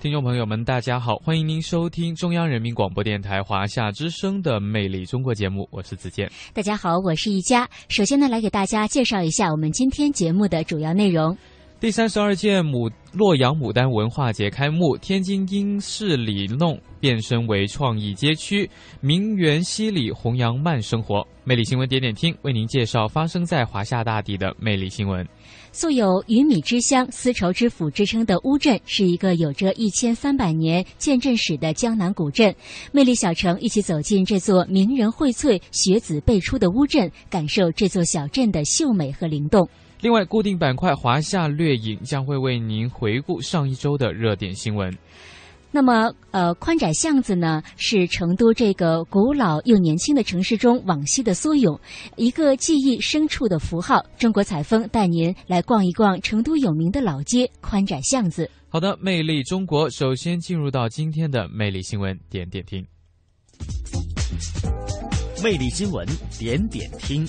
听众朋友们，大家好，欢迎您收听中央人民广播电台华夏之声的《魅力中国》节目，我是子健。大家好，我是一佳。首先呢，来给大家介绍一下我们今天节目的主要内容。第三十二届牡洛阳牡丹文化节开幕，天津英式里弄变身为创意街区，名园西里弘扬慢生活。魅力新闻点点听，为您介绍发生在华夏大地的魅力新闻。素有“鱼米之乡”“丝绸之府”之称的乌镇，是一个有着一千三百年建镇史的江南古镇。魅力小城一起走进这座名人荟萃、学子辈出的乌镇，感受这座小镇的秀美和灵动。另外，固定板块华夏掠影将会为您回顾上一周的热点新闻。那么，呃，宽窄巷子呢，是成都这个古老又年轻的城市中往昔的缩影，一个记忆深处的符号。中国采风带您来逛一逛成都有名的老街宽窄巷子。好的，魅力中国，首先进入到今天的魅力新闻点点听。魅力新闻点点听。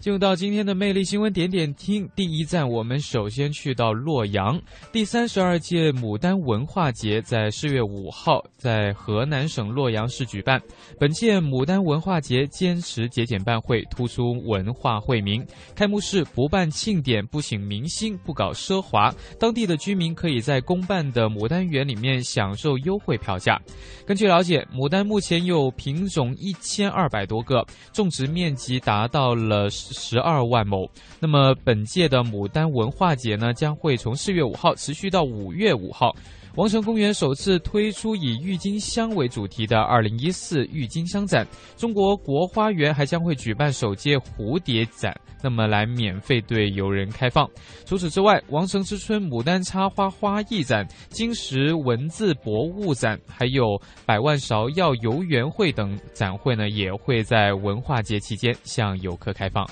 进入到今天的魅力新闻点点听，第一站我们首先去到洛阳。第三十二届牡丹文化节在四月五号在河南省洛阳市举办。本届牡丹文化节坚持节俭办会，突出文化惠民。开幕式不办庆典，不请明星，不搞奢华，当地的居民可以在公办的牡丹园里面享受优惠票价。根据了解，牡丹目前有品种一千二百多个，种植面积达到了十二万亩。那么本届的牡丹文化节呢，将会从四月五号持续到五月五号。王城公园首次推出以郁金香为主题的二零一四郁金香展，中国国花园还将会举办首届蝴蝶展，那么来免费对游人开放。除此之外，王城之春牡丹插花花艺展、金石文字博物展，还有百万芍药游园会等展会呢，也会在文化节期间向游客开放。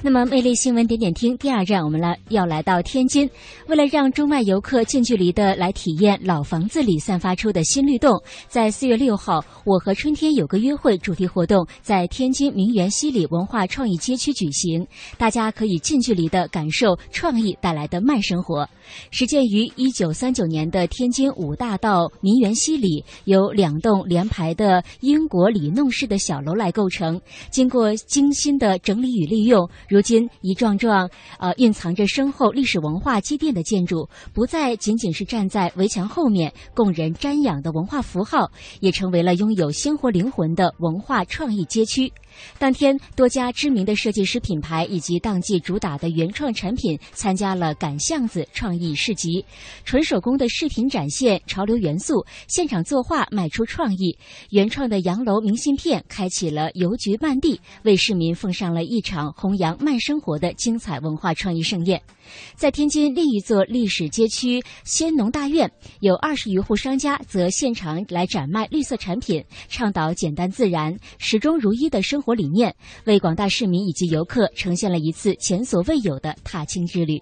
那么，魅力新闻点点听第二站，我们来要来到天津。为了让中外游客近距离的来体验老房子里散发出的新律动，在四月六号，我和春天有个约会主题活动在天津名园西里文化创意街区举行，大家可以近距离的感受创意带来的慢生活。始建于一九三九年的天津五大道民园西里，由两栋连排的英国里弄式的小楼来构成，经过精心的整理与利用。如今，一幢幢呃蕴藏着深厚历史文化积淀的建筑，不再仅仅是站在围墙后面供人瞻仰的文化符号，也成为了拥有鲜活灵魂的文化创意街区。当天，多家知名的设计师品牌以及当季主打的原创产品参加了赶巷子创意市集，纯手工的饰品展现潮流元素，现场作画卖出创意，原创的洋楼明信片开启了邮局漫地，为市民奉上了一场弘扬慢生活的精彩文化创意盛宴。在天津另一座历史街区先农大院，有二十余户商家则现场来展卖绿色产品，倡导简单自然、始终如一的生活理念，为广大市民以及游客呈现了一次前所未有的踏青之旅。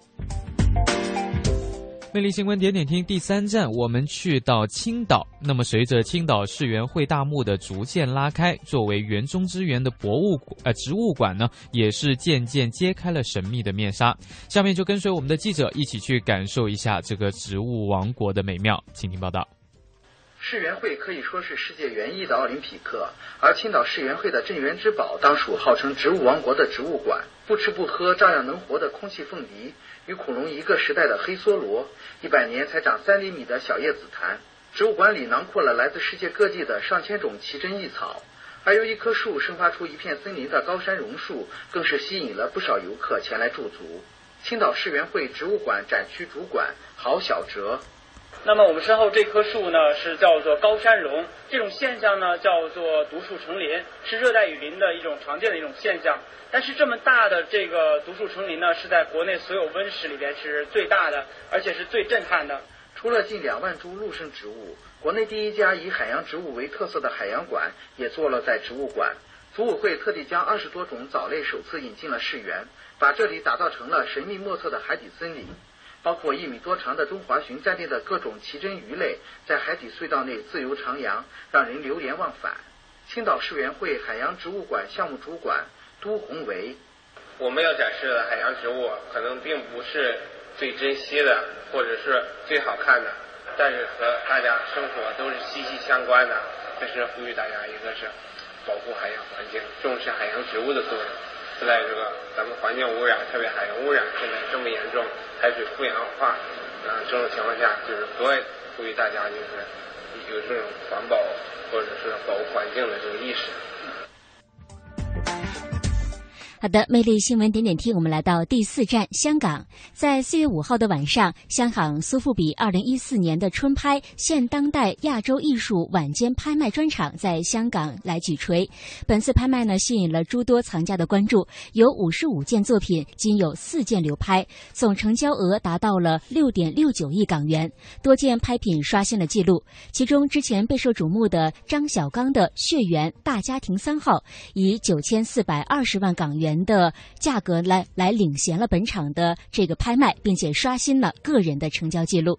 魅力新闻点点听第三站，我们去到青岛。那么，随着青岛市园会大幕的逐渐拉开，作为园中之园的博物呃植物馆呢，也是渐渐揭开了神秘的面纱。下面就跟随我们的记者一起去感受一下这个植物王国的美妙，请听报道。世园会可以说是世界园艺的奥林匹克，而青岛世园会的镇园之宝当属号称植物王国的植物馆。不吃不喝照样能活的空气凤梨，与恐龙一个时代的黑梭罗，一百年才长三厘米的小叶紫檀。植物馆里囊括了来自世界各地的上千种奇珍异草，而由一棵树生发出一片森林的高山榕树，更是吸引了不少游客前来驻足。青岛世园会植物馆展区主管郝小哲。那么我们身后这棵树呢，是叫做高山榕。这种现象呢，叫做独树成林，是热带雨林的一种常见的一种现象。但是这么大的这个独树成林呢，是在国内所有温室里边是最大的，而且是最震撼的。除了近两万株陆生植物，国内第一家以海洋植物为特色的海洋馆也坐落在植物馆。组委会特地将二十多种藻类首次引进了世园，把这里打造成了神秘莫测的海底森林。包括一米多长的中华鲟在内的各种奇珍鱼类，在海底隧道内自由徜徉，让人流连忘返。青岛世园会海洋植物馆项目主管都宏维：我们要展示的海洋植物，可能并不是最珍惜的，或者是最好看的，但是和大家生活都是息息相关的。这是呼吁大家，一个是保护海洋环境，重视海洋植物的作用。在这个咱们环境污染，特别海洋污染现在这么严重，海水富氧化，啊这种情况下，就是格外呼吁大家就是有这种环保或者是保护环境的这个意识。好的，魅力新闻点点听，我们来到第四站香港。在四月五号的晚上，香港苏富比二零一四年的春拍现当代亚洲艺术晚间拍卖专场在香港来举锤。本次拍卖呢，吸引了诸多藏家的关注，有五十五件作品，仅有四件流拍，总成交额达到了六点六九亿港元，多件拍品刷新了纪录。其中之前备受瞩目的张小刚的《血缘大家庭三号》，以九千四百二十万港元。元的价格来来领衔了本场的这个拍卖，并且刷新了个人的成交记录。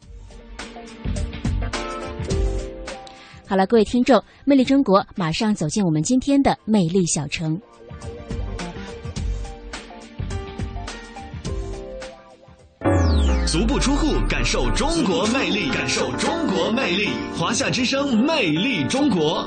好了，各位听众，魅力中国马上走进我们今天的魅力小城。足不出户，感受中国魅力，感受中国魅力。华夏之声，魅力中国。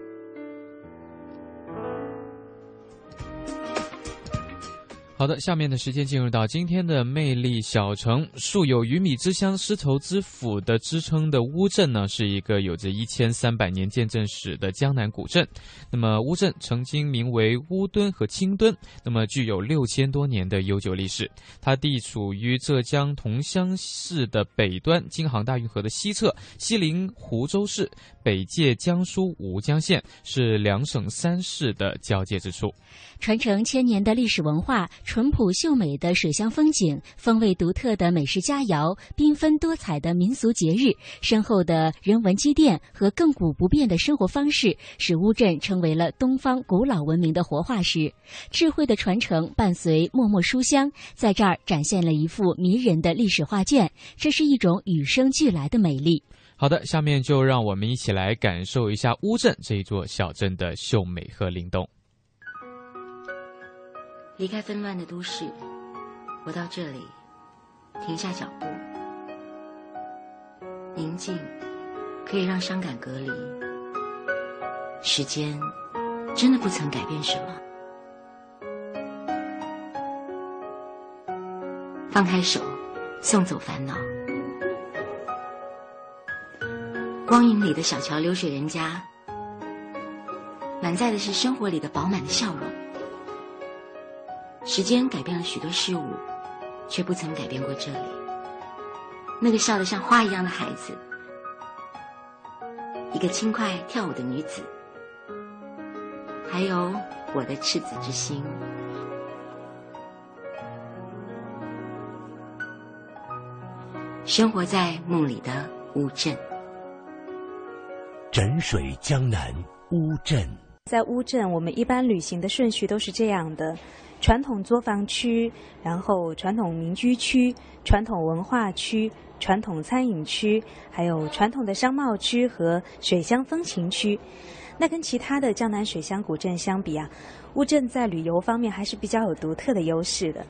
好的，下面的时间进入到今天的魅力小城。素有“鱼米之乡、丝绸之府”的之称的乌镇呢，是一个有着一千三百年见证史的江南古镇。那么，乌镇曾经名为乌墩和青墩，那么具有六千多年的悠久历史。它地处于浙江桐乡市的北端，京杭大运河的西侧，西临湖州市，北界江苏吴江县，是两省三市的交界之处。传承千年的历史文化。淳朴秀美的水乡风景，风味独特的美食佳肴，缤纷多彩的民俗节日，深厚的人文积淀和亘古不变的生活方式，使乌镇成为了东方古老文明的活化石。智慧的传承伴随默默书香，在这儿展现了一幅迷人的历史画卷。这是一种与生俱来的美丽。好的，下面就让我们一起来感受一下乌镇这一座小镇的秀美和灵动。离开纷乱的都市，我到这里，停下脚步。宁静可以让伤感隔离，时间真的不曾改变什么。放开手，送走烦恼。光影里的小桥流水人家，满载的是生活里的饱满的笑容。时间改变了许多事物，却不曾改变过这里。那个笑得像花一样的孩子，一个轻快跳舞的女子，还有我的赤子之心。生活在梦里的乌镇，枕水江南乌镇。在乌镇，我们一般旅行的顺序都是这样的。传统作坊区，然后传统民居区、传统文化区、传统餐饮区，还有传统的商贸区和水乡风情区。那跟其他的江南水乡古镇相比啊，乌镇在旅游方面还是比较有独特的优势的。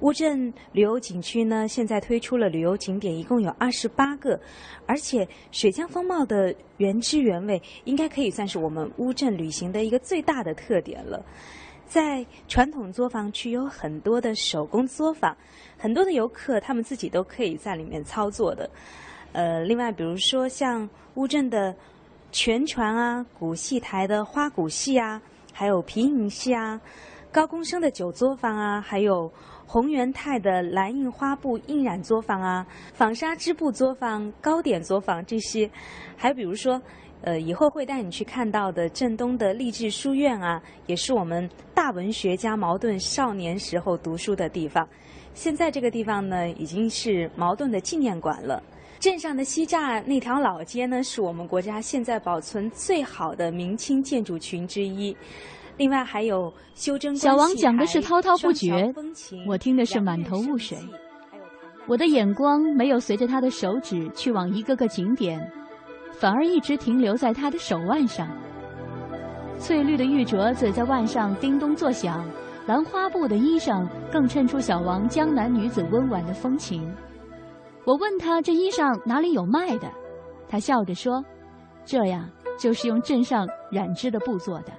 乌镇旅游景区呢，现在推出了旅游景点，一共有二十八个，而且水乡风貌的原汁原味，应该可以算是我们乌镇旅行的一个最大的特点了。在传统作坊区有很多的手工作坊，很多的游客他们自己都可以在里面操作的。呃，另外比如说像乌镇的全船啊、古戏台的花鼓戏啊，还有皮影戏啊、高公生的酒作坊啊，还有洪元泰的蓝印花布印染作坊啊、纺纱织布作坊、糕点作坊这些，还比如说。呃，以后会带你去看到的镇东的励志书院啊，也是我们大文学家茅盾少年时候读书的地方。现在这个地方呢，已经是茅盾的纪念馆了。镇上的西栅那条老街呢，是我们国家现在保存最好的明清建筑群之一。另外还有修真。小王讲的是滔滔不绝，我听的是满头雾水。我的眼光没有随着他的手指去往一个个景点。反而一直停留在他的手腕上，翠绿的玉镯子在腕上叮咚作响，兰花布的衣裳更衬出小王江南女子温婉的风情。我问他这衣裳哪里有卖的，他笑着说：“这呀，就是用镇上染织的布做的。”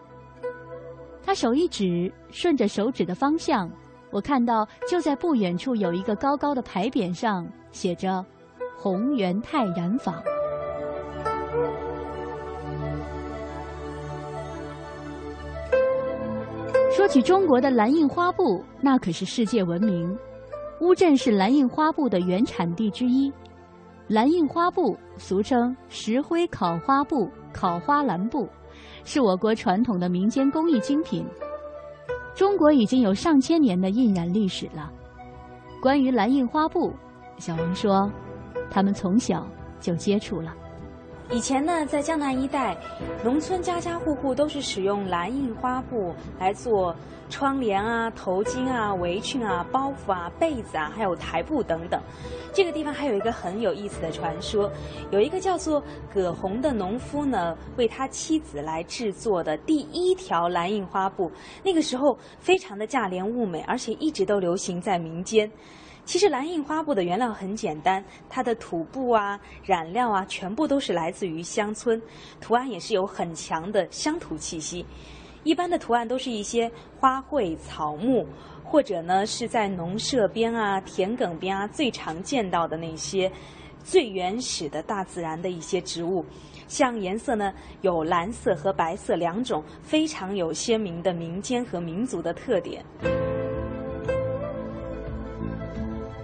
他手一指，顺着手指的方向，我看到就在不远处有一个高高的牌匾，上写着“宏源泰染坊”。说起中国的蓝印花布，那可是世界闻名。乌镇是蓝印花布的原产地之一。蓝印花布俗称石灰烤花布、烤花蓝布，是我国传统的民间工艺精品。中国已经有上千年的印染历史了。关于蓝印花布，小王说，他们从小就接触了。以前呢，在江南一带，农村家家户户都是使用蓝印花布来做窗帘啊、头巾啊、围裙啊、包袱啊、被子啊，还有台布等等。这个地方还有一个很有意思的传说，有一个叫做葛洪的农夫呢，为他妻子来制作的第一条蓝印花布，那个时候非常的价廉物美，而且一直都流行在民间。其实蓝印花布的原料很简单，它的土布啊、染料啊，全部都是来自于乡村，图案也是有很强的乡土气息。一般的图案都是一些花卉、草木，或者呢是在农舍边啊、田埂边啊最常见到的那些最原始的大自然的一些植物。像颜色呢有蓝色和白色两种，非常有鲜明的民间和民族的特点。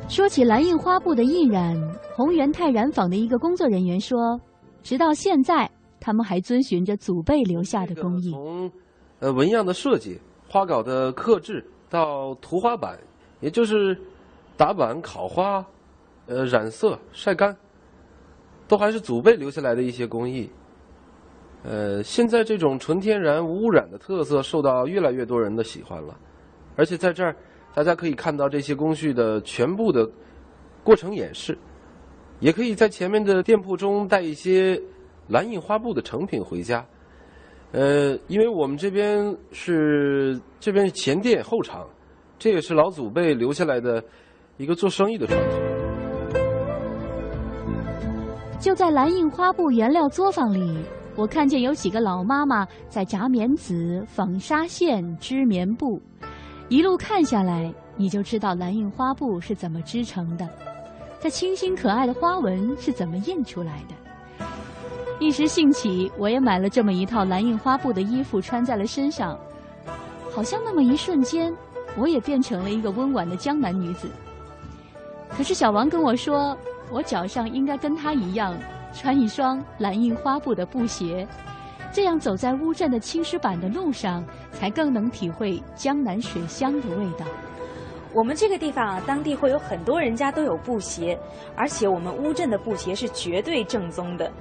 说起蓝印花布的印染，宏源泰染坊的一个工作人员说，直到现在，他们还遵循着祖辈留下的工艺。从呃纹样的设计、花稿的刻制到涂花板，也就是打板、烤花、呃染色、晒干，都还是祖辈留下来的一些工艺。呃，现在这种纯天然无污染的特色受到越来越多人的喜欢了，而且在这儿。大家可以看到这些工序的全部的过程演示，也可以在前面的店铺中带一些蓝印花布的成品回家。呃，因为我们这边是这边是前店后厂，这也是老祖辈留下来的一个做生意的传统。就在蓝印花布原料作坊里，我看见有几个老妈妈在炸棉籽、纺纱线、织棉布。一路看下来，你就知道蓝印花布是怎么织成的，这清新可爱的花纹是怎么印出来的。一时兴起，我也买了这么一套蓝印花布的衣服，穿在了身上，好像那么一瞬间，我也变成了一个温婉的江南女子。可是小王跟我说，我脚上应该跟他一样，穿一双蓝印花布的布鞋。这样走在乌镇的青石板的路上，才更能体会江南水乡的味道。我们这个地方啊，当地会有很多人家都有布鞋，而且我们乌镇的布鞋是绝对正宗的，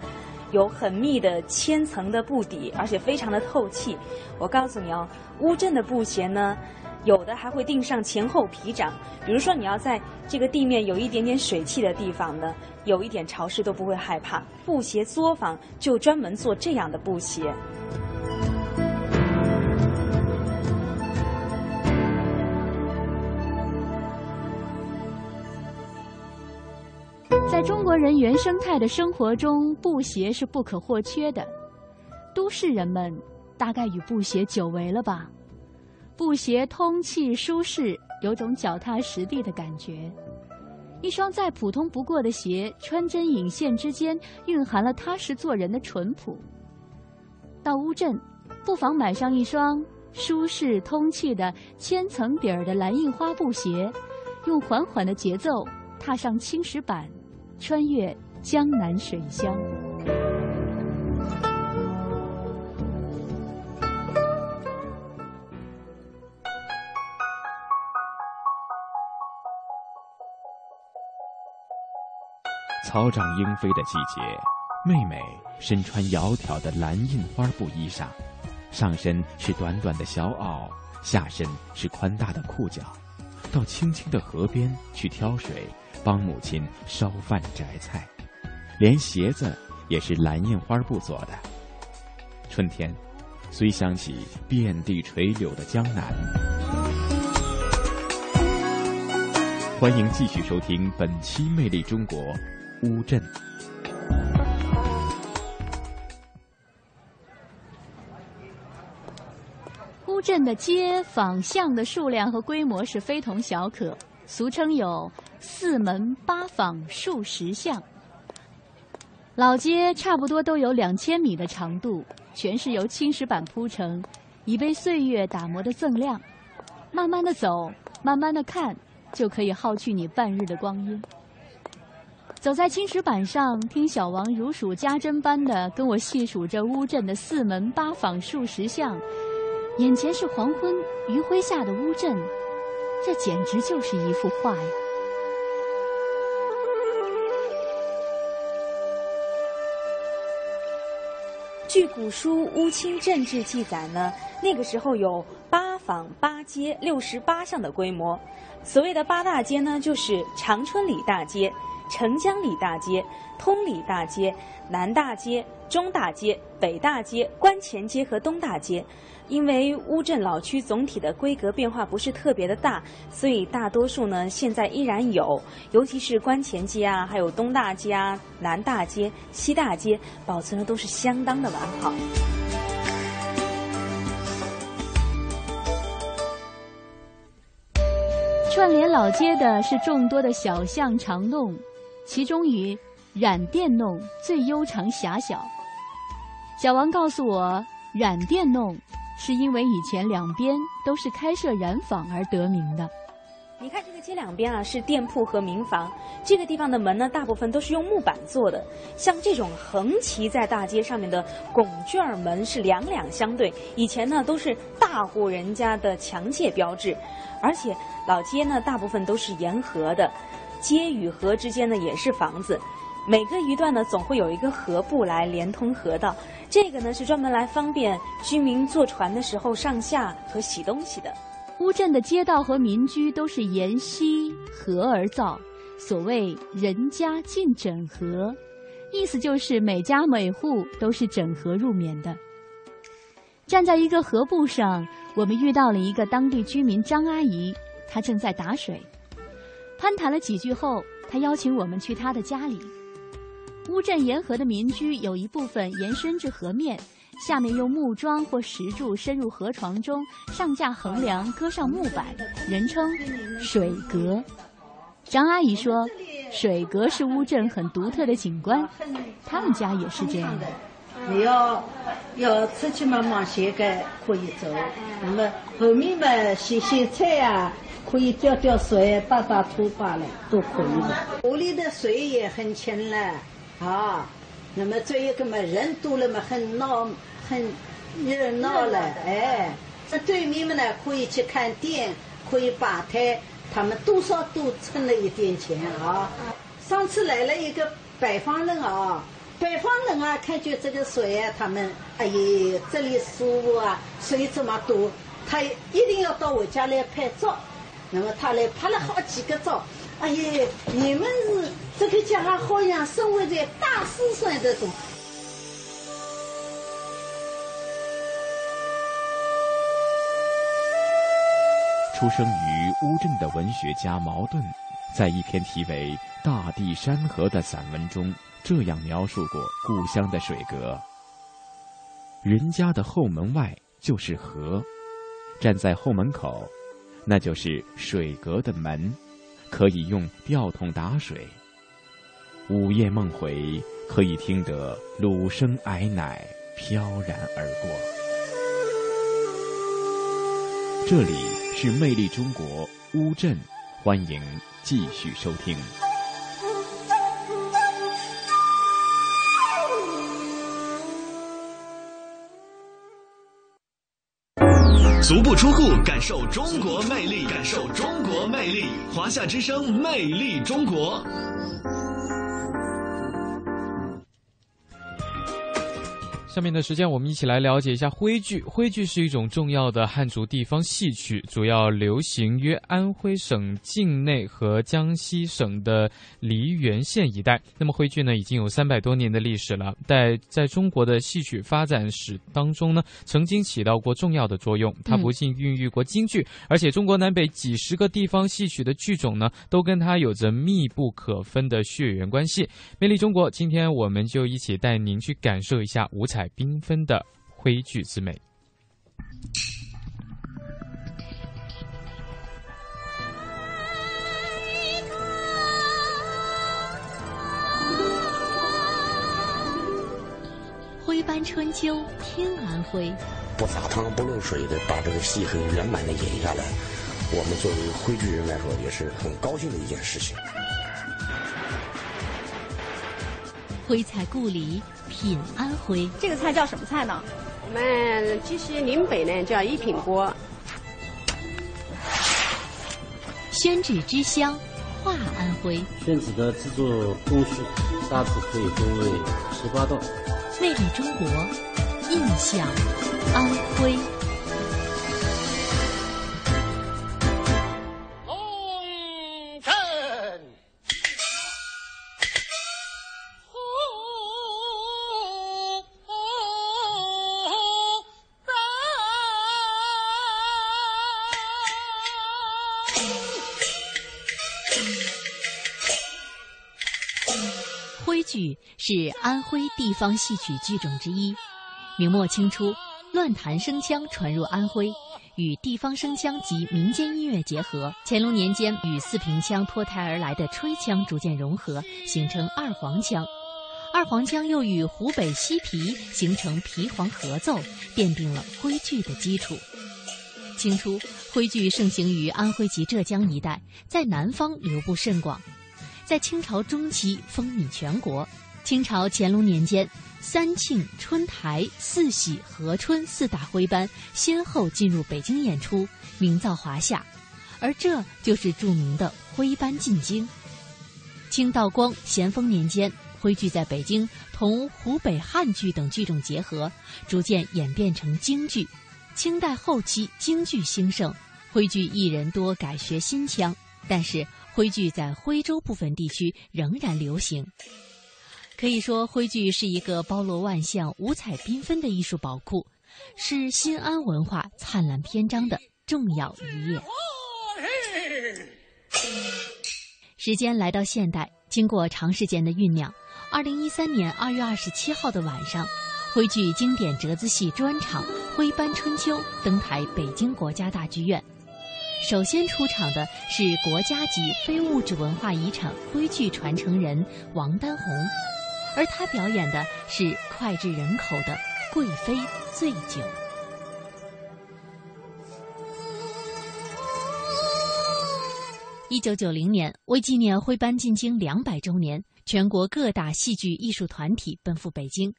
有很密的千层的布底，而且非常的透气。我告诉你哦，乌镇的布鞋呢。有的还会钉上前后皮掌，比如说你要在这个地面有一点点水汽的地方呢，有一点潮湿都不会害怕。布鞋作坊就专门做这样的布鞋。国人原生态的生活中，布鞋是不可或缺的。都市人们大概与布鞋久违了吧？布鞋通气舒适，有种脚踏实地的感觉。一双再普通不过的鞋，穿针引线之间蕴含了踏实做人的淳朴。到乌镇，不妨买上一双舒适通气的千层底儿的蓝印花布鞋，用缓缓的节奏踏上青石板，穿越江南水乡。草长莺飞的季节，妹妹身穿窈窕的蓝印花布衣裳，上身是短短的小袄，下身是宽大的裤脚，到清清的河边去挑水，帮母亲烧饭摘菜，连鞋子也是蓝印花布做的。春天，虽想起遍地垂柳的江南，欢迎继续收听本期《魅力中国》。乌镇，乌镇的街坊巷的数量和规模是非同小可，俗称有“四门八坊数十巷”。老街差不多都有两千米的长度，全是由青石板铺成，已被岁月打磨的锃亮。慢慢的走，慢慢的看，就可以耗去你半日的光阴。走在青石板上，听小王如数家珍般的跟我细数着乌镇的四门八坊数十巷，眼前是黄昏余晖下的乌镇，这简直就是一幅画呀！据古书《乌青镇志》记载呢，那个时候有八坊八街六十八巷的规模。所谓的八大街呢，就是长春里大街。澄江里大街、通里大街、南大街、中大街、北大街、关前街和东大街，因为乌镇老区总体的规格变化不是特别的大，所以大多数呢现在依然有，尤其是关前街啊，还有东大街啊、南大街、西大街，保存的都是相当的完好。串联老街的是众多的小巷长弄。其中以染店弄最悠长狭小。小王告诉我，染店弄是因为以前两边都是开设染坊而得名的。你看这个街两边啊，是店铺和民房。这个地方的门呢，大部分都是用木板做的。像这种横骑在大街上面的拱券门是两两相对，以前呢都是大户人家的墙界标志。而且老街呢，大部分都是沿河的。街与河之间呢也是房子，每隔一段呢总会有一个河埠来连通河道，这个呢是专门来方便居民坐船的时候上下和洗东西的。乌镇的街道和民居都是沿溪河而造，所谓“人家尽整河”，意思就是每家每户都是整河入眠的。站在一个河埠上，我们遇到了一个当地居民张阿姨，她正在打水。攀谈了几句后，他邀请我们去他的家里。乌镇沿河的民居有一部分延伸至河面，下面用木桩或石柱深入河床中，上架横梁，搁上木板，人称水阁。张阿姨说，水阁是乌镇很独特的景观，他们家也是这样的。你要要出去嘛，忙些个可以走，那么后面嘛，洗洗菜啊。可以吊吊水、打打土把了，都可以的。屋里的水也很清了，啊，那么这一个嘛，人多了嘛，很闹，很热闹了，哎。这对面嘛呢，可以去看店，可以摆摊，他们多少都存了一点钱啊。上次来了一个北方人啊，北方人啊，看见这个水啊，他们哎呀，这里舒服啊，水这么多，他一定要到我家来拍照。那么他来拍了好几个照，哎呀，你们是这个家好像生活在大师孙这种。出生于乌镇的文学家茅盾，在一篇题为《大地山河》的散文中，这样描述过故乡的水阁：人家的后门外就是河，站在后门口，那就是水阁的门，可以用吊桶打水。午夜梦回，可以听得乳声矮奶飘然而过。这里是魅力中国乌镇，欢迎继续收听。足不出户，感受中国魅力，感受中国魅力。华夏之声，魅力中国。下面的时间，我们一起来了解一下徽剧。徽剧是一种重要的汉族地方戏曲，主要流行于安徽省境内和江西省的梨园县一带。那么，徽剧呢，已经有三百多年的历史了，在在中国的戏曲发展史当中呢，曾经起到过重要的作用。它不仅孕育过京剧，而且中国南北几十个地方戏曲的剧种呢，都跟它有着密不可分的血缘关系。魅力中国，今天我们就一起带您去感受一下五彩。缤纷的徽剧之美。徽班春秋，天安徽。不撒汤不漏水的把这个戏很圆满的演下来，我们作为徽剧人来说也是很高兴的一件事情。徽彩故里。品安徽，这个菜叫什么菜呢？我们其实宁北呢叫一品锅。宣纸之乡，画安徽。宣纸的制作工序大致可以分为十八道。魅力中国，印象安徽。安徽地方戏曲剧种之一。明末清初，乱弹声腔传入安徽，与地方声腔及民间音乐结合。乾隆年间，与四平腔脱胎而来的吹腔逐渐融合，形成二黄腔。二黄腔又与湖北西皮形成皮黄合奏，奠定了徽剧的基础。清初，徽剧盛行于安徽及浙江一带，在南方流布甚广。在清朝中期风靡全国。清朝乾隆年间，三庆、春台、四喜、和春四大徽班先后进入北京演出，名噪华夏，而这就是著名的徽班进京。清道光、咸丰年间，徽剧在北京同湖北汉剧等剧种结合，逐渐演变成京剧。清代后期，京剧兴盛，徽剧艺人多改学新腔，但是。徽剧在徽州部分地区仍然流行，可以说徽剧是一个包罗万象、五彩缤纷的艺术宝库，是新安文化灿烂篇章的重要一页。时间来到现代，经过长时间的酝酿，二零一三年二月二十七号的晚上，徽剧经典折子戏专场《徽班春秋》登台北京国家大剧院。首先出场的是国家级非物质文化遗产徽剧传承人王丹红，而他表演的是脍炙人口的《贵妃醉酒》。一九九零年，为纪念徽班进京两百周年，全国各大戏剧艺术团体奔赴北京，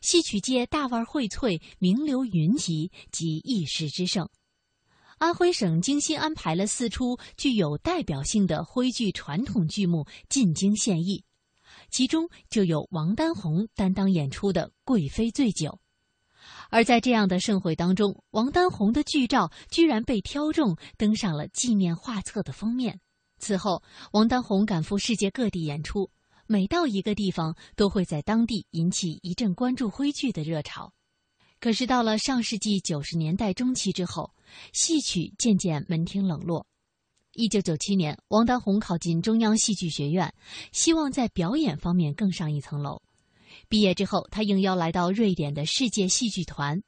戏曲界大腕荟萃，名流云集，集一时之盛。安徽省精心安排了四出具有代表性的徽剧传统剧目进京献艺，其中就有王丹红担当演出的《贵妃醉酒》。而在这样的盛会当中，王丹红的剧照居然被挑中登上了纪念画册的封面。此后，王丹红赶赴世界各地演出，每到一个地方，都会在当地引起一阵关注徽剧的热潮。可是到了上世纪九十年代中期之后，戏曲渐渐门庭冷落。一九九七年，王丹红考进中央戏剧学院，希望在表演方面更上一层楼。毕业之后，他应邀来到瑞典的世界戏剧团。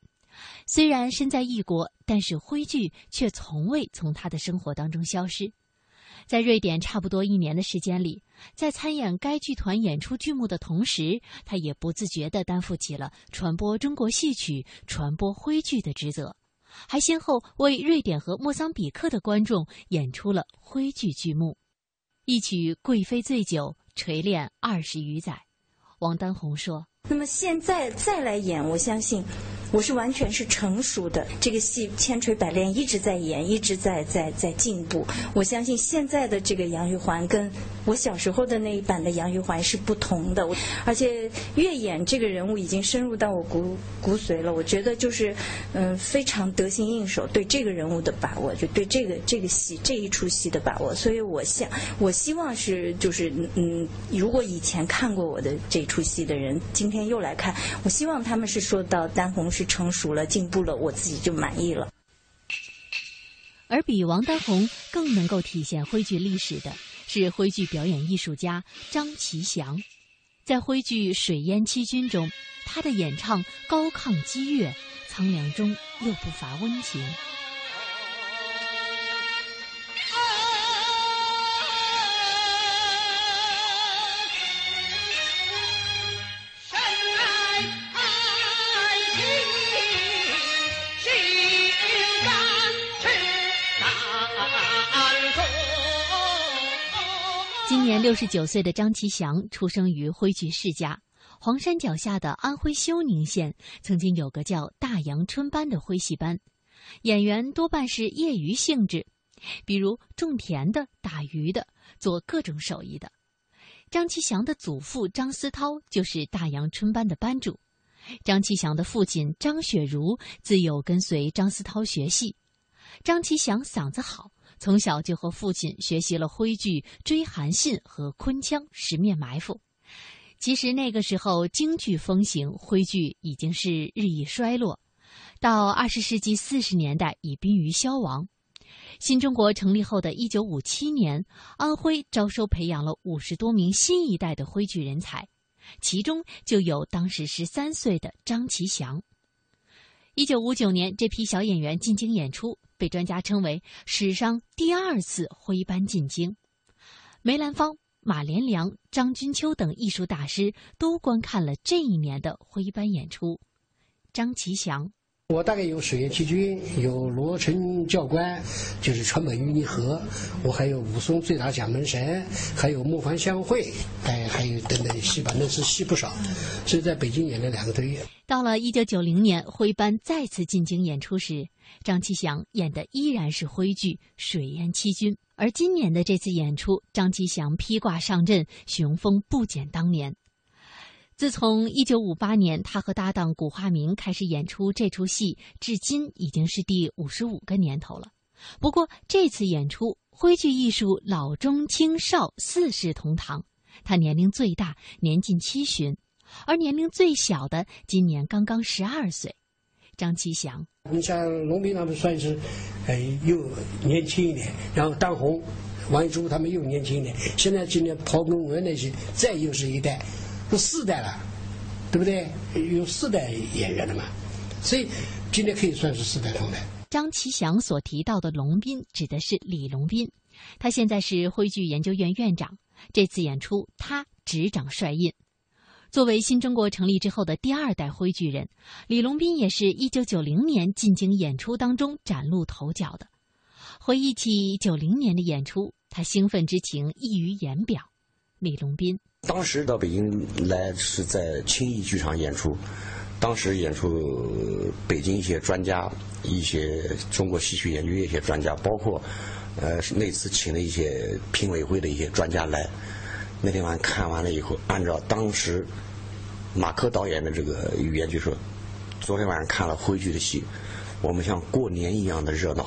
虽然身在异国，但是徽剧却从未从他的生活当中消失。在瑞典差不多一年的时间里，在参演该剧团演出剧目的同时，他也不自觉地担负起了传播中国戏曲、传播徽剧的职责，还先后为瑞典和莫桑比克的观众演出了徽剧剧目。一曲《贵妃醉酒》锤炼二十余载，王丹红说：“那么现在再来演，我相信。”我是完全是成熟的，这个戏千锤百炼，一直在演，一直在在在进步。我相信现在的这个杨玉环跟我小时候的那一版的杨玉环是不同的，而且越演这个人物已经深入到我骨骨髓了。我觉得就是嗯非常得心应手，对这个人物的把握，就对这个这个戏这一出戏的把握。所以我想，我希望是就是嗯，如果以前看过我的这出戏的人，今天又来看，我希望他们是说到丹红是。成熟了，进步了，我自己就满意了。而比王丹红更能够体现徽剧历史的是徽剧表演艺术家张其祥，在徽剧《水淹七军》中，他的演唱高亢激越，苍凉中又不乏温情。今年六十九岁的张其祥出生于徽剧世家，黄山脚下的安徽休宁县曾经有个叫大阳春班的徽戏班，演员多半是业余性质，比如种田的、打鱼的、做各种手艺的。张其祥的祖父张思涛就是大阳春班的班主，张其祥的父亲张雪茹自幼跟随张思涛学戏，张其祥嗓子好。从小就和父亲学习了徽剧《追韩信》和昆腔《十面埋伏》。其实那个时候京剧风行，徽剧已经是日益衰落，到二十世纪四十年代已濒于消亡。新中国成立后的一九五七年，安徽招收培养了五十多名新一代的徽剧人才，其中就有当时十三岁的张其祥。一九五九年，这批小演员进京演出。被专家称为史上第二次徽班进京，梅兰芳、马连良、张君秋等艺术大师都观看了这一年的徽班演出。张其祥。我大概有水淹七军，有罗成教官，就是川本玉泥河，我还有武松醉打蒋门神，还有木幡相会，哎，还有等等戏吧，那是戏不少。所以在北京演了两个多月。到了一九九零年，徽班再次进京演出时，张其祥演的依然是徽剧《水淹七军》，而今年的这次演出，张其祥披挂上阵，雄风不减当年。自从一九五八年，他和搭档古化明开始演出这出戏，至今已经是第五十五个年头了。不过这次演出，徽剧艺术老中青少四世同堂，他年龄最大，年近七旬，而年龄最小的今年刚刚十二岁。张其祥，你像龙斌他们算是，哎，又年轻一点，然后当红，王一珠他们又年轻一点，现在今年陶根文那些再又是一代。有四代了，对不对？有四代演员了嘛，所以今天可以算是四代同台。张其祥所提到的龙斌指的是李龙斌，他现在是徽剧研究院院长。这次演出他执掌帅印。作为新中国成立之后的第二代徽剧人，李龙斌也是一九九零年进京演出当中崭露头角的。回忆起九零年的演出，他兴奋之情溢于言表。李龙斌。当时到北京来是在青艺剧场演出，当时演出北京一些专家、一些中国戏曲研究院一些专家，包括呃那次请了一些评委会的一些专家来。那天晚上看完了以后，按照当时马克导演的这个语言就说：“昨天晚上看了徽剧的戏，我们像过年一样的热闹。”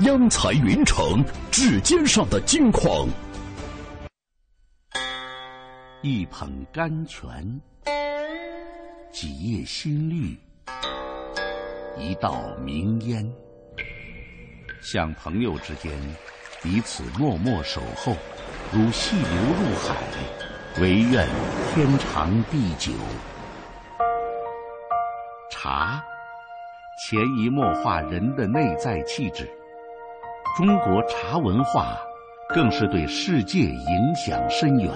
央财云城，指尖上的金矿。一捧甘泉，几叶新绿，一道明烟。像朋友之间，彼此默默守候，如细流入海，唯愿天长地久。茶，潜移默化人的内在气质。中国茶文化，更是对世界影响深远。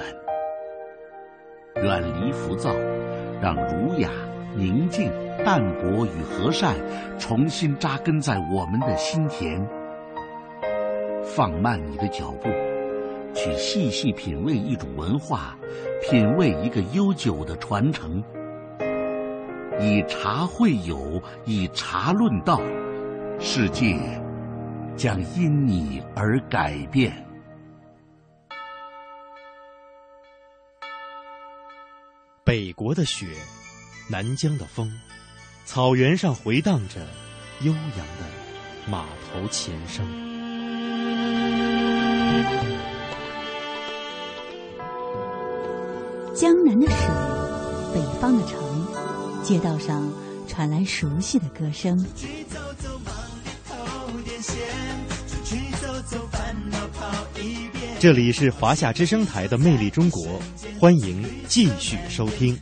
远离浮躁，让儒雅、宁静、淡泊与和善重新扎根在我们的心田。放慢你的脚步，去细细品味一种文化，品味一个悠久的传承。以茶会友，以茶论道，世界将因你而改变。北国的雪，南疆的风，草原上回荡着悠扬的马头琴声。江南的水，北方的城。街道上传来熟悉的歌声。这里是华夏之声台的《魅力中国》，欢迎继续收听。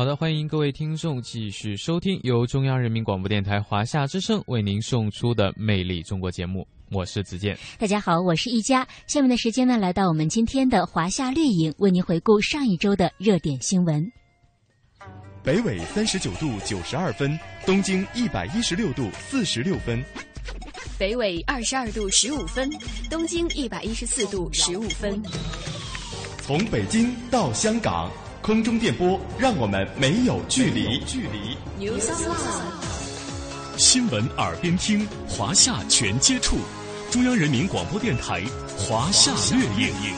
好的，欢迎各位听众继续收听由中央人民广播电台华夏之声为您送出的《魅力中国》节目，我是子健。大家好，我是一佳。下面的时间呢，来到我们今天的华夏绿影，为您回顾上一周的热点新闻。北纬三十九度九十二分，东经一百一十六度四十六分；北纬二十二度十五分，东经一百一十四度十五分。从北京到香港。空中电波，让我们没有距离。距离。新闻耳边听，华夏全接触。中央人民广播电台华夏略影。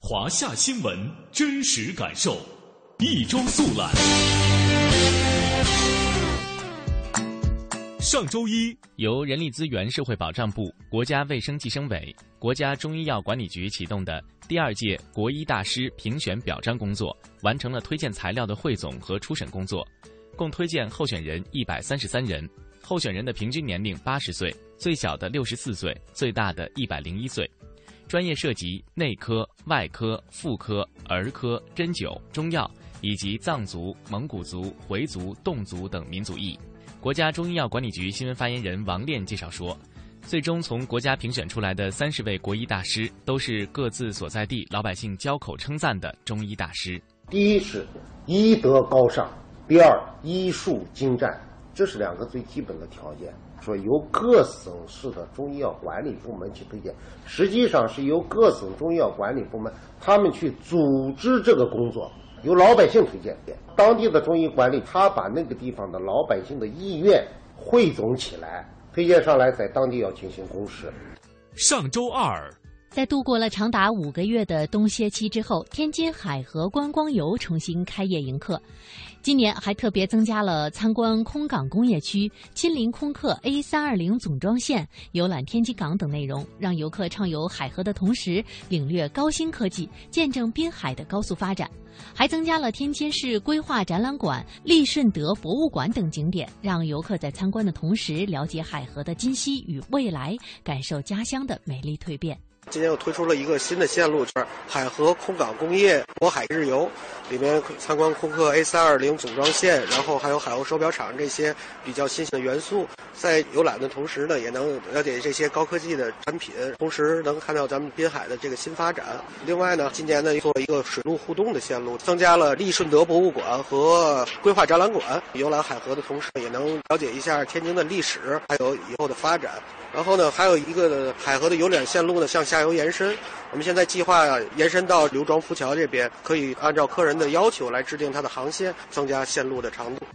华夏新闻真实感受，一周速览。上周一，由人力资源社会保障部、国家卫生计生委、国家中医药管理局启动的第二届国医大师评选表彰工作，完成了推荐材料的汇总和初审工作，共推荐候选人一百三十三人。候选人的平均年龄八十岁，最小的六十四岁，最大的一百零一岁。专业涉及内科、外科、妇科、儿科、针灸、中药以及藏族、蒙古族、回族、侗族等民族裔。国家中医药管理局新闻发言人王炼介绍说，最终从国家评选出来的三十位国医大师，都是各自所在地老百姓交口称赞的中医大师。第一是医德高尚，第二医术精湛，这是两个最基本的条件。说由各省市的中医药管理部门去推荐，实际上是由各省中医药管理部门他们去组织这个工作。由老百姓推荐，当地的中医管理，他把那个地方的老百姓的意愿汇总起来，推荐上来，在当地要进行公示。上周二，在度过了长达五个月的冬歇期之后，天津海河观光游重新开业迎客。今年还特别增加了参观空港工业区、亲临空客 A 三二零总装线、游览天津港等内容，让游客畅游海河的同时，领略高新科技，见证滨海的高速发展。还增加了天津市规划展览馆、利顺德博物馆等景点，让游客在参观的同时，了解海河的今昔与未来，感受家乡的美丽蜕变。今年又推出了一个新的线路，就是海河空港工业渤海日游，里面参观空客 A 三二零总装线，然后还有海鸥手表厂这些比较新型的元素。在游览的同时呢，也能了解这些高科技的产品，同时能看到咱们滨海的这个新发展。另外呢，今年呢做一个水陆互动的线路，增加了利顺德博物馆和规划展览馆。游览海河的同时，也能了解一下天津的历史，还有以后的发展。然后呢，还有一个海河的游览线路呢，向下游延伸。我们现在计划延伸到刘庄浮桥这边，可以按照客人的要求来制定它的航线，增加线路的长度。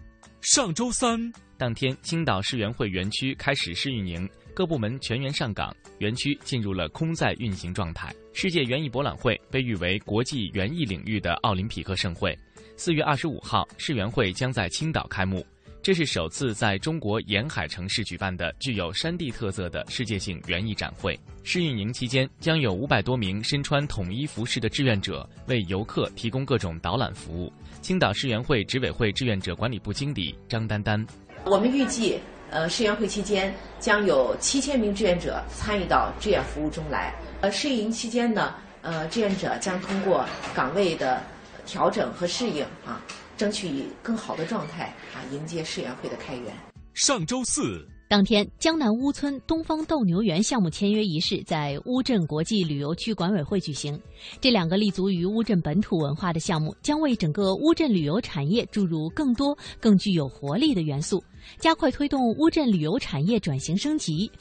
上周三，当天，青岛世园会园区开始试运营，各部门全员上岗，园区进入了空载运行状态。世界园艺博览会被誉为国际园艺领域的奥林匹克盛会。四月二十五号，世园会将在青岛开幕。这是首次在中国沿海城市举办的具有山地特色的世界性园艺展会。试运营期间，将有五百多名身穿统一服饰的志愿者为游客提供各种导览服务。青岛世园会执委会志愿者管理部经理张丹丹：我们预计，呃，世园会期间将有七千名志愿者参与到志愿服务中来。呃，试运营期间呢，呃，志愿者将通过岗位的调整和适应啊。争取以更好的状态啊，迎接世园会的开园。上周四当天，江南乌村东方斗牛园项目签约仪式在乌镇国际旅游区管委会举行。这两个立足于乌镇本土文化的项目，将为整个乌镇旅游产业注入更多、更具有活力的元素，加快推动乌镇旅游产业转型升级。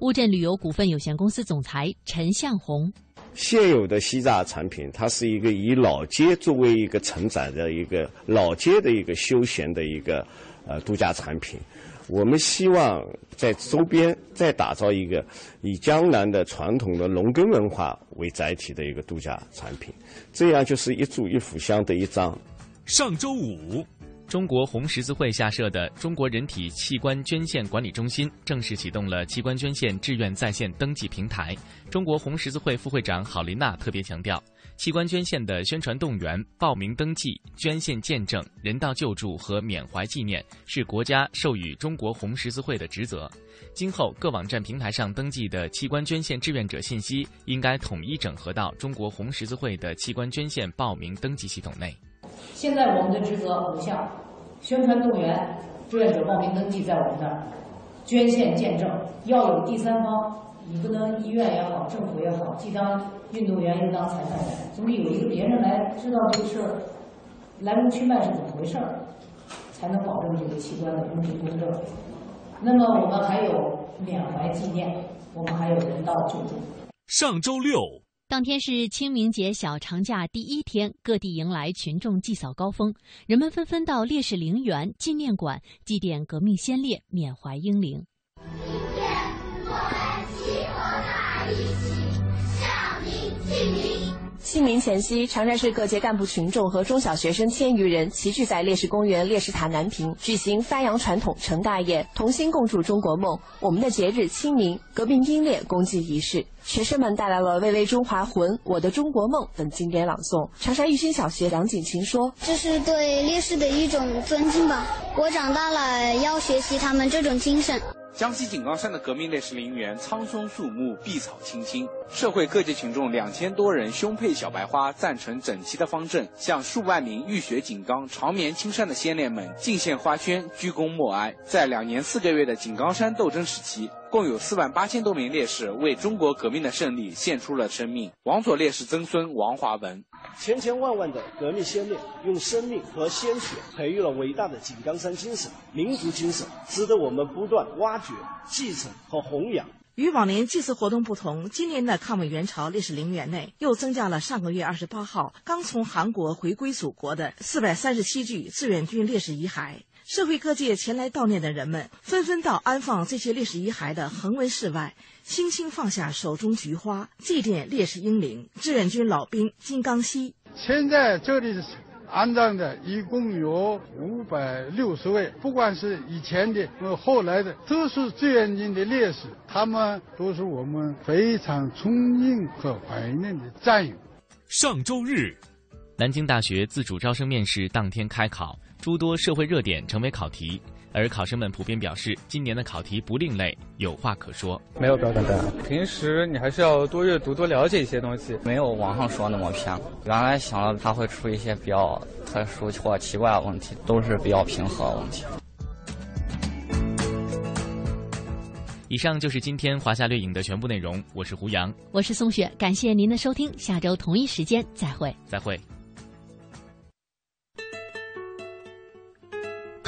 乌镇旅游股份有限公司总裁陈向红。现有的西栅产品，它是一个以老街作为一个承载的一个老街的一个休闲的一个呃度假产品。我们希望在周边再打造一个以江南的传统的农耕文化为载体的一个度假产品，这样就是一株一幅相得益彰。上周五。中国红十字会下设的中国人体器官捐献管理中心正式启动了器官捐献志愿在线登记平台。中国红十字会副会长郝琳娜特别强调，器官捐献的宣传动员、报名登记、捐献见证、人道救助和缅怀纪念是国家授予中国红十字会的职责。今后各网站平台上登记的器官捐献志愿者信息应该统一整合到中国红十字会的器官捐献报名登记系统内。现在我们的职责五项：宣传动员、志愿者报名登记在我们这儿；捐献见证要有第三方，你不能医院也好，政府也好，既当运动员又当裁判员，总得有一个别人来知道这个事儿来龙去脉是怎么回事儿，才能保证这个器官的公平公正。那么我们还有缅怀纪念，我们还有人道救助。上周六。当天是清明节小长假第一天，各地迎来群众祭扫高峰，人们纷纷到烈士陵园、纪念馆祭奠革命先烈，缅怀英灵。清明前夕，长沙市各界干部群众和中小学生千余人齐聚在烈士公园烈士塔南屏，举行发扬传统成大业，同心共筑中国梦。我们的节日清明，革命英烈公祭仪式。学生们带来了《巍巍中华魂》《我的中国梦》等经典朗诵。长沙育新小学杨景琴说：“这是对烈士的一种尊敬吧。我长大了要学习他们这种精神。”江西井冈山的革命烈士陵园苍松树木，碧草青青。社会各界群众两千多人，胸佩小白花，赞成整齐的方阵，向数万名浴血井冈、长眠青山的先烈们敬献花圈，鞠躬默哀。在两年四个月的井冈山斗争时期，共有四万八千多名烈士为中国革命的胜利献出了生命。王佐烈士曾孙王华文。千千万万的革命先烈用生命和鲜血培育了伟大的井冈山精神、民族精神，值得我们不断挖掘、继承和弘扬。与往年祭祀活动不同，今年的抗美援朝烈士陵园内又增加了上个月二十八号刚从韩国回归祖国的四百三十七具志愿军烈士遗骸。社会各界前来悼念的人们，纷纷到安放这些烈士遗骸的横纹室外，轻轻放下手中菊花，祭奠烈士英灵。志愿军老兵金刚熙，现在这里安葬的一共有五百六十位，不管是以前的和后来的，都是志愿军的烈士，他们都是我们非常崇敬和怀念的战友。上周日，南京大学自主招生面试当天开考。诸多社会热点成为考题，而考生们普遍表示，今年的考题不另类，有话可说。没有标准答案，平时你还是要多阅读、多了解一些东西，没有网上说那么偏。原来想了他会出一些比较特殊或奇怪的问题，都是比较平和的问题。以上就是今天华夏掠影的全部内容，我是胡杨，我是宋雪，感谢您的收听，下周同一时间再会，再会。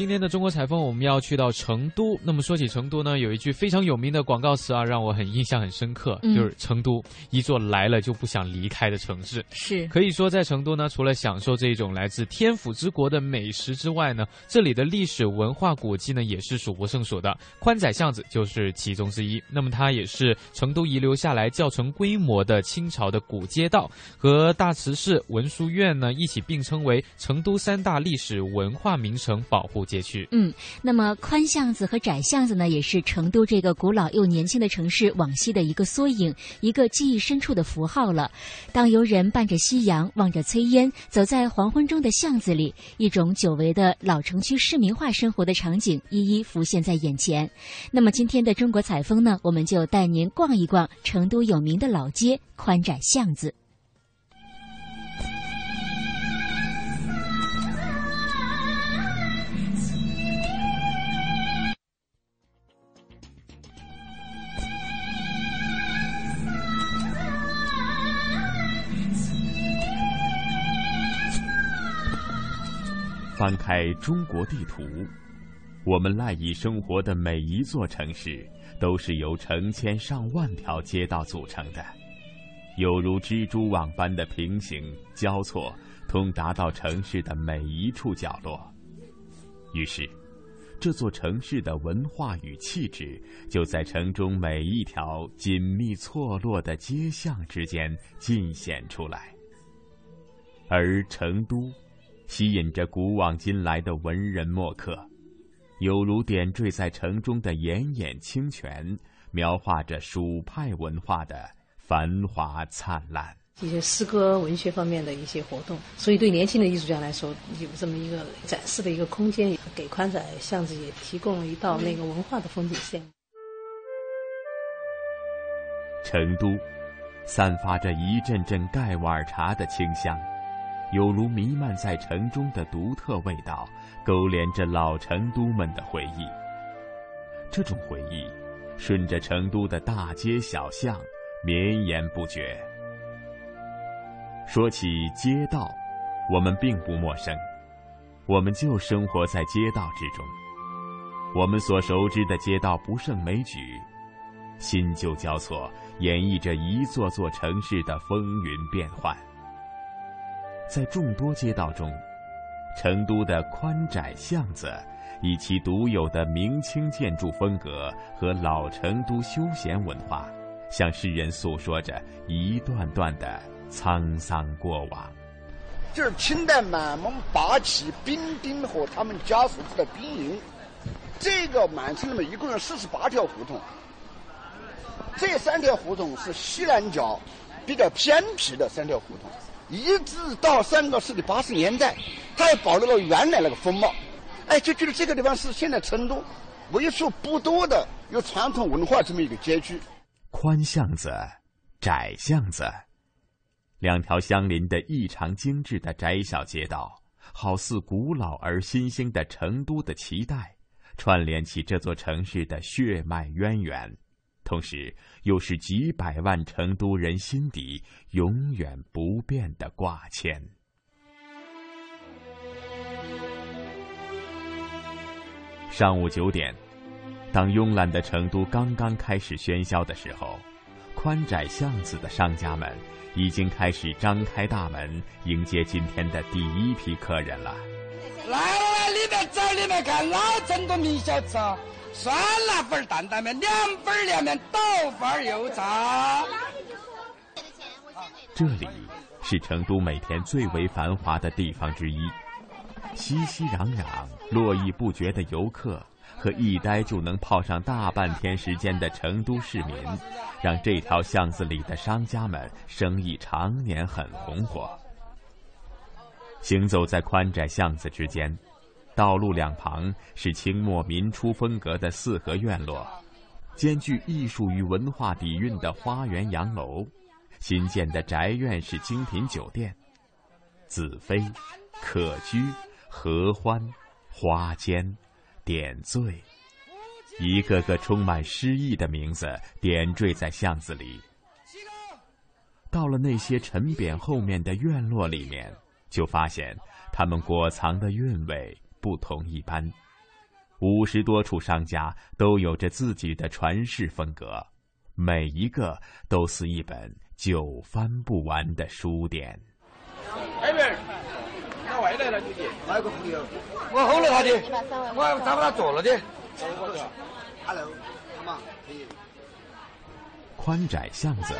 今天的中国采风，我们要去到成都。那么说起成都呢，有一句非常有名的广告词啊，让我很印象很深刻，嗯就是成都一座来了就不想离开的城市。是可以说，在成都呢，除了享受这种来自天府之国的美食之外呢，这里的历史文化古迹呢也是数不胜数的。宽窄巷子就是其中之一。那么它也是成都遗留下来较成规模的清朝的古街道，和大慈寺、文殊院呢一起并称为成都三大历史文化名城保护街区。嗯，那么宽巷子和窄巷子呢，也是成都这个古老又年轻的城市往昔的一个缩影，一个记忆深处的符号了。当游人伴着夕阳，望着炊烟，走在黄昏中的巷子里，一种久违的老城区市民化生活的场景一一浮现在眼前。那么今天的中国采风呢，我们就带您逛一逛成都有名的老街宽窄巷子。翻开中国地图，我们赖以生活的每一座城市，都是由成千上万条街道组成的，犹如蜘蛛网般的平行交错，通达到城市的每一处角落。于是，这座城市的文化与气质，就在城中每一条紧密错落的街巷之间尽显出来。而成都，吸引着古往今来的文人墨客，犹如点缀在城中的炎眼清泉，描画着蜀派文化的繁华灿烂。一些诗歌、文学方面的一些活动，所以对年轻的艺术家来说，有这么一个展示的一个空间，给宽窄巷子也提供了一道那个文化的风景线。成都，散发着一阵阵盖碗茶的清香。犹如弥漫在城中的独特味道，勾连着老成都们的回忆。这种回忆，顺着成都的大街小巷绵延不绝。说起街道，我们并不陌生，我们就生活在街道之中。我们所熟知的街道不胜枚举，新旧交错，演绎着一座座城市的风云变幻。在众多街道中，成都的宽窄巷子，以其独有的明清建筑风格和老成都休闲文化，向世人诉说着一段段的沧桑过往。就是清代满蒙八旗兵丁和他们家属的兵营，这个满城里面一共有四十八条胡同，这三条胡同是西南角比较偏僻的三条胡同。一直到三个世纪八十年代，它还保留了原来那个风貌，哎，就觉得这个地方是现在成都为数不多的有传统文化这么一个街区。宽巷子，窄巷子，两条相邻的异常精致的窄小街道，好似古老而新兴的成都的脐带，串联起这座城市的血脉渊源。同时，又是几百万成都人心底永远不变的挂牵。上午九点，当慵懒的成都刚刚开始喧嚣的时候，宽窄巷子的商家们已经开始张开大门，迎接今天的第一批客人了。来来，里面走里面看，老成都名小吃啊！酸辣粉担担面，凉粉凉面，豆腐油炸。这里是成都每天最为繁华的地方之一，熙熙攘攘、络绎不绝的游客和一待就能泡上大半天时间的成都市民，让这条巷子里的商家们生意常年很红火。行走在宽窄巷子之间。道路两旁是清末民初风格的四合院落，兼具艺术与文化底蕴的花园洋楼，新建的宅院式精品酒店，子非、可居、合欢、花间、点缀，一个个充满诗意的名字点缀在巷子里。到了那些陈匾后面的院落里面，就发现他们裹藏的韵味不同一般。五十多处商家都有着自己的传世风格，每一个都是一本久翻不完的书典。哎妹儿，哪外来了你的？哪个朋友？我吼了他的，我找他做了的。Hello，可以。宽窄巷子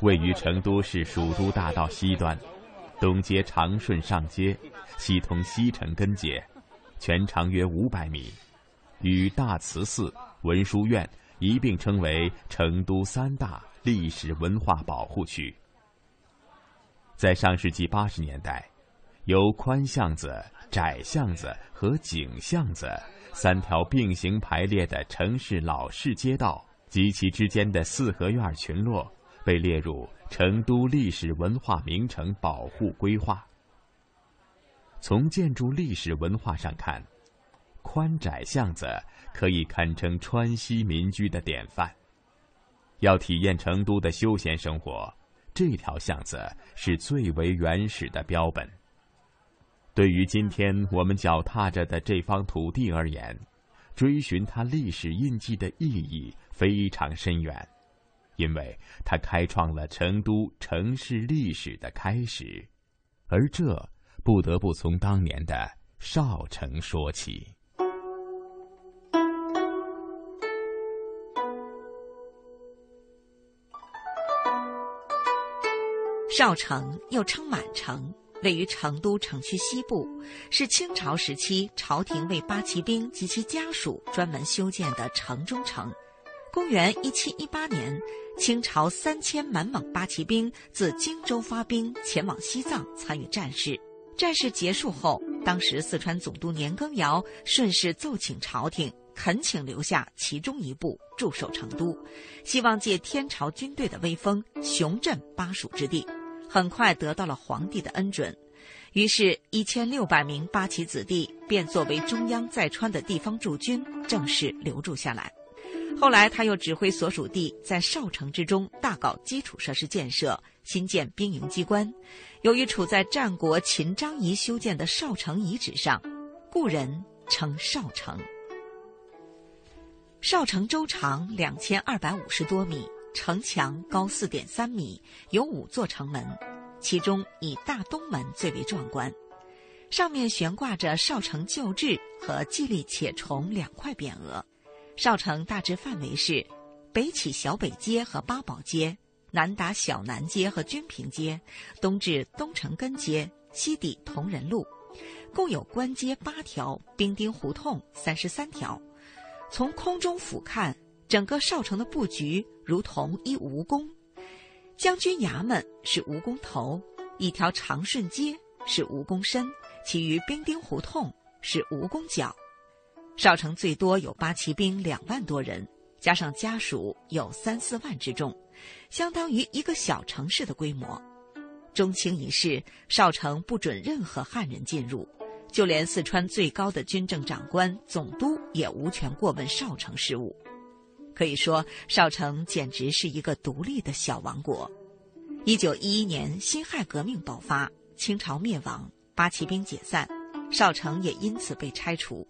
位于成都市蜀都大道西端，东接长顺上街，西通西城根街，全长约五百米。与大慈寺、文殊院一并称为成都三大历史文化保护区。在上世纪八十年代，由宽巷子、窄巷子和井巷子三条并行排列的城市老式街道及其之间的四合院群落，被列入成都历史文化名城保护规划。从建筑历史文化上看，宽窄巷子可以堪称川西民居的典范。要体验成都的休闲生活，这条巷子是最为原始的标本。对于今天我们脚踏着的这方土地而言，追寻它历史印记的意义非常深远，因为它开创了成都城市历史的开始，而这不得不从当年的少城说起。少城又称满城，位于成都城区西部，是清朝时期朝廷为八旗兵及其家属专门修建的城中城。公元一七一八年，清朝三千满蒙八旗兵自荆州发兵前往西藏参与战事。战事结束后，当时四川总督年羹尧顺势奏请朝廷，恳请留下其中一部驻守成都，希望借天朝军队的威风，雄镇巴蜀之地。很快得到了皇帝的恩准，于是，一千六百名八旗子弟便作为中央在川的地方驻军，正式留驻下来。后来，他又指挥所属地在少城之中大搞基础设施建设，新建兵营机关。由于处在战国秦张仪修建的少城遗址上，故人称少城。少城周长两千二百五十多米。城墙高四点三米，有五座城门，其中以大东门最为壮观，上面悬挂着少城旧制和蓟立且崇两块匾额。少城大致范围是：北起小北街和八宝街，南达小南街和均平街，东至东城根街，西抵同仁路，共有关街八条，兵丁胡同三十三条。从空中俯瞰。整个少城的布局如同一蜈蚣，将军衙门是蜈蚣头，一条长顺街是蜈蚣身，其余兵丁胡同是蜈蚣脚。少城最多有八旗兵两万多人，加上家属有三四万之众，相当于一个小城市的规模。中清一事，少城不准任何汉人进入，就连四川最高的军政长官总督也无权过问少城事务。可以说，少城简直是一个独立的小王国。一九一一年，辛亥革命爆发，清朝灭亡，八旗兵解散，少城也因此被拆除。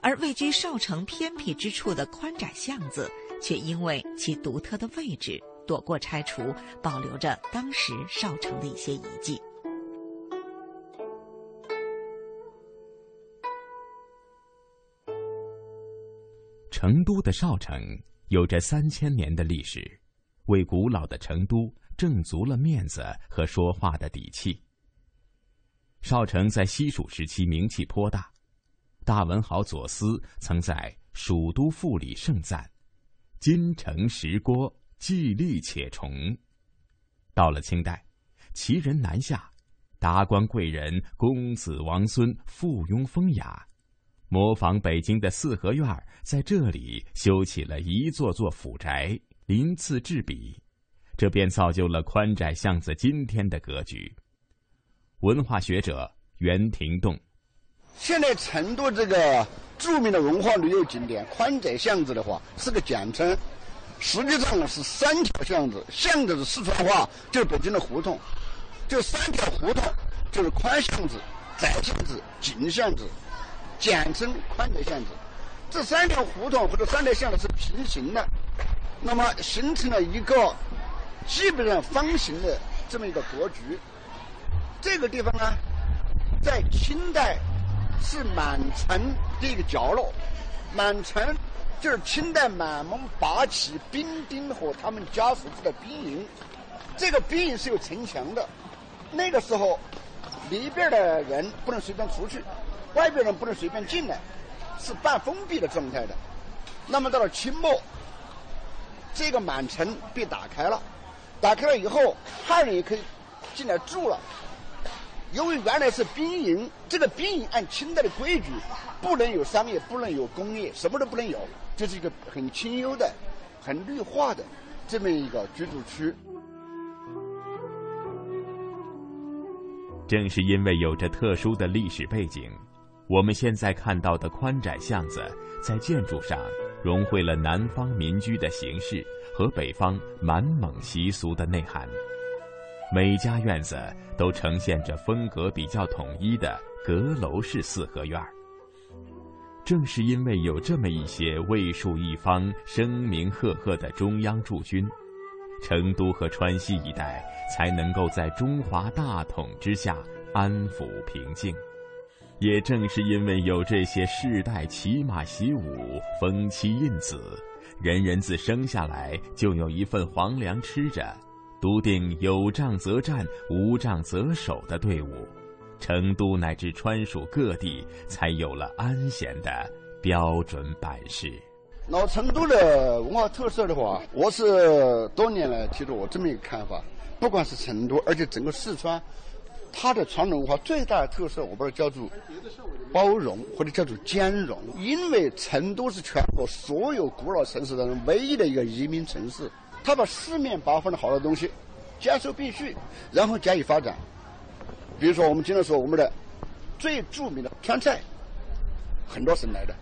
而位居少城偏僻之处的宽窄巷子，却因为其独特的位置，躲过拆除，保留着当时少城的一些遗迹。成都的少城。有着三千年的历史，为古老的成都挣足了面子和说话的底气。少城在西蜀时期名气颇大，大文豪左思曾在《蜀都赋》里盛赞：“金城石郭，既立且崇。”到了清代，奇人南下，达官贵人、公子王孙附庸风雅。模仿北京的四合院，在这里修起了一座座府宅，鳞次栉比，这便造就了宽窄巷子今天的格局。文化学者袁廷栋，现在成都这个著名的文化旅游景点宽窄巷子的话，是个简称，实际上呢是三条巷子，巷子是四川话，就是北京的胡同，就三条胡同，就是宽巷子、窄巷子、紧巷子，简称宽窄巷子。这三条胡同或者三条巷子是平行的，那么形成了一个基本上方形的这么一个格局。这个地方呢，在清代是满城的一个角落，满城。就是清代满蒙八旗兵丁和他们家属住的兵营，这个兵营是有城墙的。那个时候，里边的人不能随便出去，外边人不能随便进来，是半封闭的状态的。那么到了清末，这个满城被打开了，打开了以后，汉人也可以进来住了。因为原来是兵营，这个兵营按清代的规矩，不能有商业，不能有工业，什么都不能有。这是一个很清幽的、很绿化的这么一个居住区。正是因为有着特殊的历史背景，我们现在看到的宽窄巷子，在建筑上融汇了南方民居的形式和北方满蒙习俗的内涵。每家院子都呈现着风格比较统一的阁楼式四合院儿。正是因为有这么一些卫戍一方、声名赫赫的中央驻军，成都和川西一带才能够在中华大统之下安抚平静。也正是因为有这些世代骑马习武、封妻印子，人人自生下来就有一份皇粮吃着，笃定有仗则战、无仗则守的队伍。成都乃至川蜀各地才有了安闲的标准版式。老成都的文化特色的话，我是多年来提出我这么一个看法：，不管是成都，而且整个四川，它的传统文化最大的特色，我把它叫做包容或者叫做兼容。因为成都是全国所有古老城市当中唯一的一个移民城市，它把四面八方的好的东西兼收并蓄，然后加以发展。比如说，我们经常说我们的最著名的川菜，很多省来的；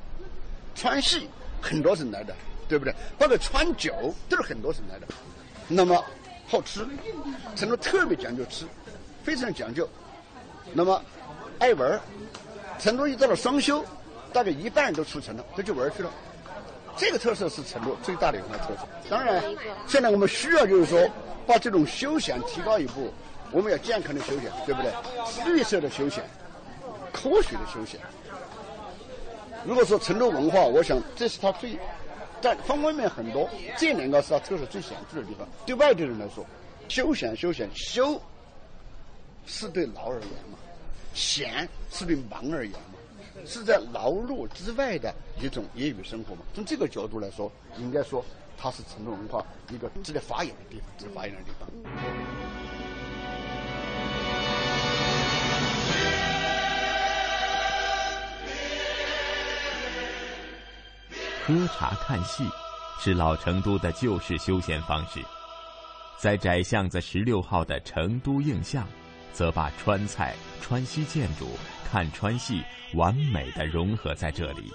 川戏很多省来的，对不对？包括川酒都是很多省来的。那么好吃，成都特别讲究吃，非常讲究。那么爱玩儿，成都一到了双休，大概一半人都出城了，都去玩去了。这个特色是成都最大的一个特色。当然，现在我们需要就是说，把这种休闲提高一步。我们要健康的休闲，对不对？绿色的休闲，科学的休闲。如果说成都文化，我想这是它最，在方方面面很多，这两个是它特色最显著的地方。对外地人来说，休闲休闲休，是对劳而言嘛，闲是对忙而言嘛，是在劳碌之外的一种业余生活嘛。从这个角度来说，应该说它是成都文化一个值得发扬的地方，值得发扬的地方。喝茶看戏，是老成都的旧式休闲方式。在窄巷子十六号的成都映巷，则把川菜、川西建筑、看川戏完美的融合在这里，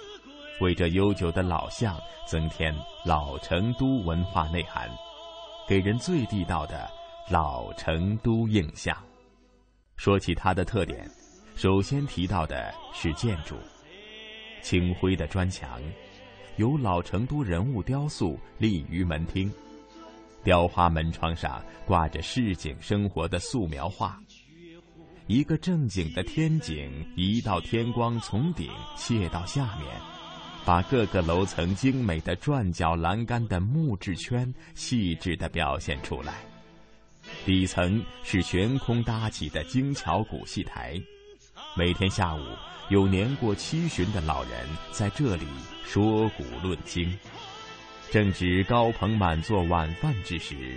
为这悠久的老巷增添老成都文化内涵，给人最地道的老成都印象。说起它的特点，首先提到的是建筑，青灰的砖墙。有老成都人物雕塑立于门厅，雕花门窗上挂着市井生活的素描画。一个正经的天井，一道天光从顶泻到下面，把各个楼层精美的转角栏杆的木质圈细致地表现出来。底层是悬空搭起的精巧古戏台，每天下午。有年过七旬的老人在这里说古论今，正值高朋满座晚饭之时，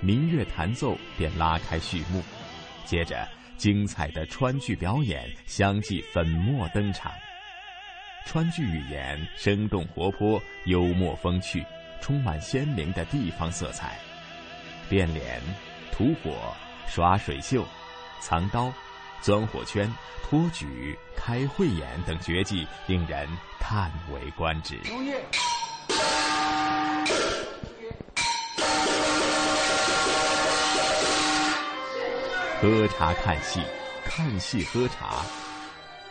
民乐弹奏便拉开序幕，接着精彩的川剧表演相继粉墨登场。川剧语言生动活泼、幽默风趣，充满鲜明的地方色彩，变脸、吐火、耍水袖、藏刀。钻火圈托举开慧眼等绝技令人叹为观止。喝茶看戏看戏喝茶。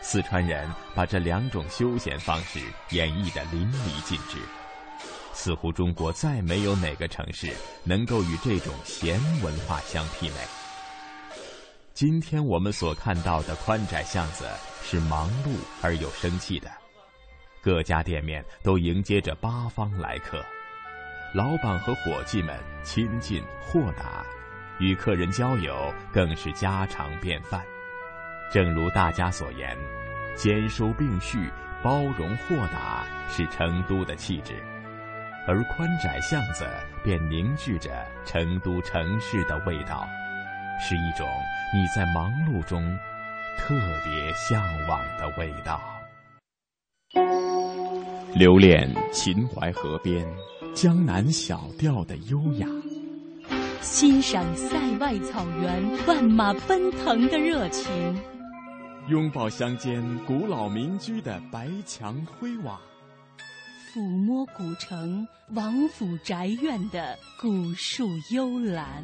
四川人把这两种休闲方式演绎得淋漓尽致。似乎中国再没有哪个城市能够与这种闲文化相媲美。今天我们所看到的宽窄巷子是忙碌而又生气的，各家店面都迎接着八方来客，老板和伙计们亲近豁达，与客人交友更是家常便饭。正如大家所言，兼收并蓄、包容豁达是成都的气质。而宽窄巷子便凝聚着成都城市的味道，是一种你在忙碌中特别向往的味道。留恋秦淮河边江南小调的优雅，欣赏塞外草原万马奔腾的热情，拥抱乡间古老民居的白墙灰瓦。抚摸古城王府宅院的古树幽兰，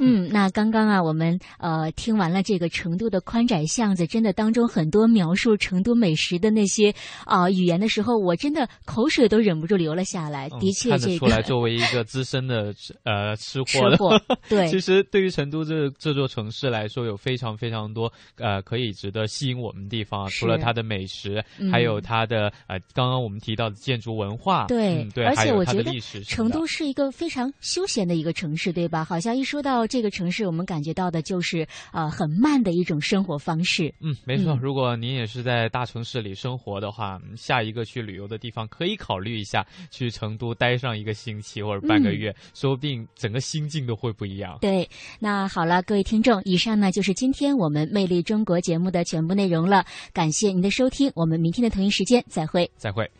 嗯，那刚刚啊，我们呃听完了这个成都的宽窄巷子，真的当中很多描述成都美食的那些啊语言的时候，我真的口水都忍不住流了下来。的确，这个出来作为一个资深的呃吃货的，对，其实对于成都这这座城市来说，有非常非常多呃可以值得吸引我们的地方。除了它的美食，还有它的呃刚刚我们提到的建筑文化，对对，而且我觉得成都是一个非常休闲的一个城市，对吧？好像一说到。这个城市，我们感觉到的就是呃很慢的一种生活方式。嗯，没错。如果您也是在大城市里生活的话，下一个去旅游的地方可以考虑一下去成都待上一个星期或者半个月，说不定整个心境都会不一样。对，那好了，各位听众，以上呢就是今天我们《魅力中国》节目的全部内容了。感谢您的收听，我们明天的同一时间再会。再会。